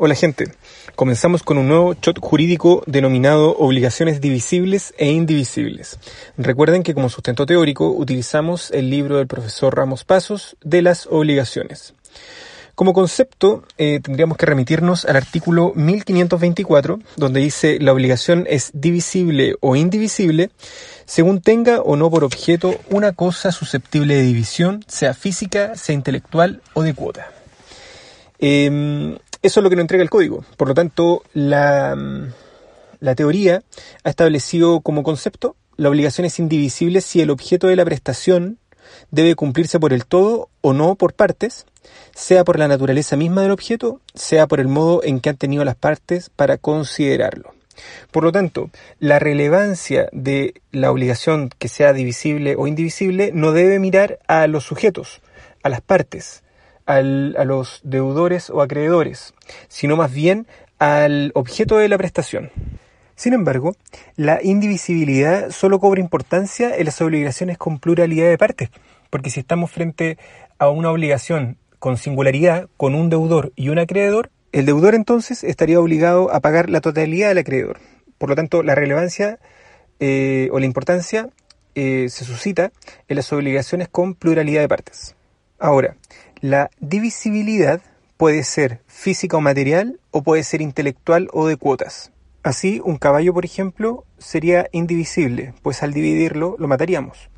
Hola gente, comenzamos con un nuevo shot jurídico denominado obligaciones divisibles e indivisibles. Recuerden que como sustento teórico utilizamos el libro del profesor Ramos Pasos de las obligaciones. Como concepto eh, tendríamos que remitirnos al artículo 1524 donde dice la obligación es divisible o indivisible según tenga o no por objeto una cosa susceptible de división, sea física, sea intelectual o de cuota. Em, eso es lo que nos entrega el código. Por lo tanto, la, la teoría ha establecido como concepto la obligación es indivisible si el objeto de la prestación debe cumplirse por el todo o no por partes, sea por la naturaleza misma del objeto, sea por el modo en que han tenido las partes para considerarlo. Por lo tanto, la relevancia de la obligación que sea divisible o indivisible no debe mirar a los sujetos, a las partes, a los deudores o acreedores, sino más bien al objeto de la prestación. Sin embargo, la indivisibilidad solo cobra importancia en las obligaciones con pluralidad de partes, porque si estamos frente a una obligación con singularidad, con un deudor y un acreedor, el deudor entonces estaría obligado a pagar la totalidad del acreedor. Por lo tanto, la relevancia eh, o la importancia eh, se suscita en las obligaciones con pluralidad de partes. Ahora, la divisibilidad puede ser física o material o puede ser intelectual o de cuotas. Así, un caballo, por ejemplo, sería indivisible, pues al dividirlo lo mataríamos.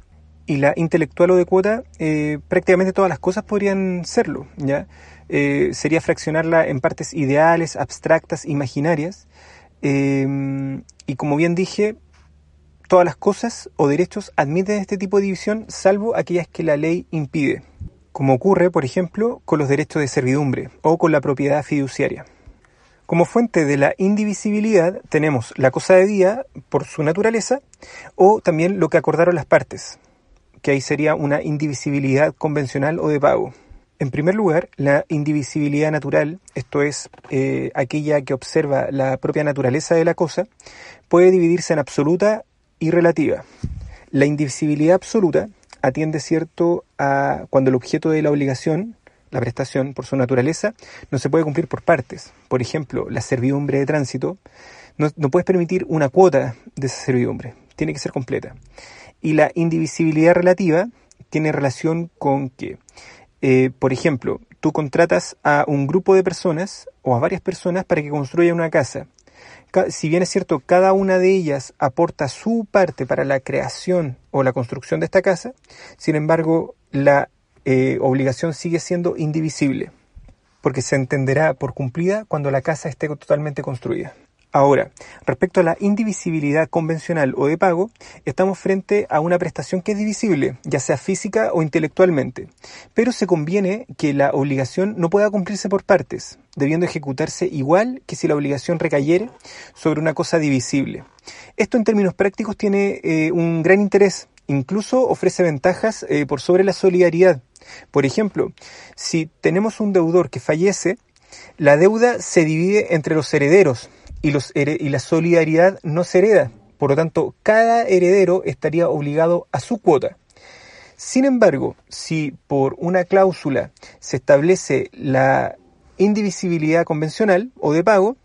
Y la intelectual o de cuota, eh, prácticamente todas las cosas podrían serlo, ¿ya? Eh, sería fraccionarla en partes ideales, abstractas, imaginarias. Eh, y como bien dije, todas las cosas o derechos admiten este tipo de división, salvo aquellas que la ley impide como ocurre, por ejemplo, con los derechos de servidumbre o con la propiedad fiduciaria. Como fuente de la indivisibilidad tenemos la cosa de día por su naturaleza o también lo que acordaron las partes, que ahí sería una indivisibilidad convencional o de pago. En primer lugar, la indivisibilidad natural, esto es eh, aquella que observa la propia naturaleza de la cosa, puede dividirse en absoluta y relativa. La indivisibilidad absoluta atiende cierto a cuando el objeto de la obligación, la prestación por su naturaleza, no se puede cumplir por partes. Por ejemplo, la servidumbre de tránsito, no, puedes permitir una cuota de esa servidumbre, tiene que ser completa. Y la indivisibilidad relativa tiene relación con que, eh, por ejemplo, tú contratas a un grupo de personas o a varias personas para que construyan una casa si bien es cierto, cada una de ellas aporta su parte para la creación o la construcción de esta casa, sin embargo, la eh, obligación sigue siendo indivisible, porque se entenderá por cumplida cuando la casa esté totalmente construida. Ahora, respecto a la indivisibilidad convencional o de pago, estamos frente a una prestación que es divisible, ya sea física o intelectualmente, pero se conviene que la obligación no pueda cumplirse por partes, debiendo ejecutarse igual que si la obligación recayere sobre una cosa divisible. Esto en términos prácticos tiene eh, un gran interés, incluso ofrece ventajas eh, por sobre la solidaridad. Por ejemplo, si tenemos un deudor que fallece, la deuda se divide entre los herederos, y, los y la solidaridad no se hereda. Por lo tanto, cada heredero estaría obligado a su cuota. Sin embargo, si por una cláusula se establece la indivisibilidad convencional o de pago,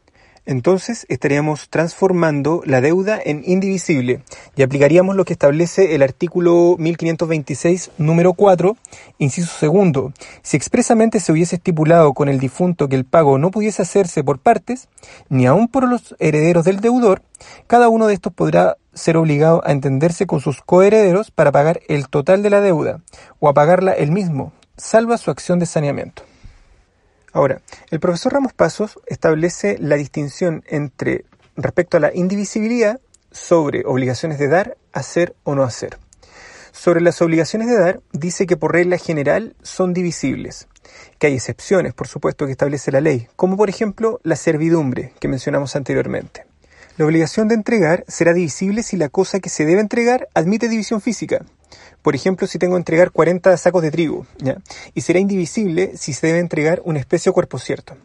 entonces estaríamos transformando la deuda en indivisible y aplicaríamos lo que establece el artículo 1526, número 4, inciso segundo. Si expresamente se hubiese estipulado con el difunto que el pago no pudiese hacerse por partes, ni aun por los herederos del deudor, cada uno de estos podrá ser obligado a entenderse con sus coherederos para pagar el total de la deuda o a pagarla él mismo, salva su acción de saneamiento. Ahora, el profesor Ramos Pasos establece la distinción entre respecto a la indivisibilidad sobre obligaciones de dar, hacer o no hacer. Sobre las obligaciones de dar, dice que por regla general son divisibles, que hay excepciones, por supuesto, que establece la ley, como por ejemplo la servidumbre que mencionamos anteriormente. La obligación de entregar será divisible si la cosa que se debe entregar admite división física, por ejemplo, si tengo que entregar 40 sacos de trigo, ¿ya? Y será indivisible si se debe entregar una especie o cuerpo cierto.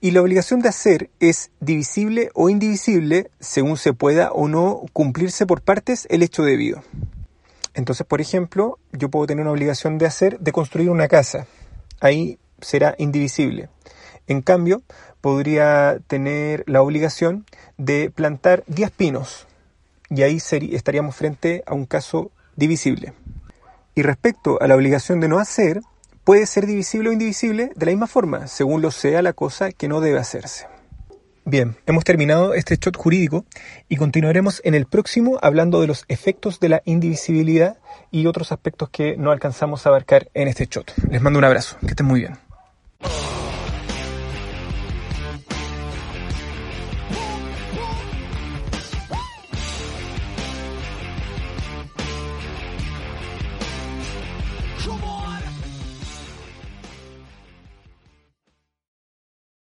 Y la obligación de hacer es divisible o indivisible según se pueda o no cumplirse por partes el hecho debido. Entonces, por ejemplo, yo puedo tener una obligación de hacer de construir una casa. Ahí será indivisible. En cambio, podría tener la obligación de plantar 10 pinos y ahí estaríamos frente a un caso divisible. Y respecto a la obligación de no hacer, puede ser divisible o indivisible de la misma forma, según lo sea la cosa que no debe hacerse. Bien, hemos terminado este shot jurídico y continuaremos en el próximo hablando de los efectos de la indivisibilidad y otros aspectos que no alcanzamos a abarcar en este shot. Les mando un abrazo, que estén muy bien.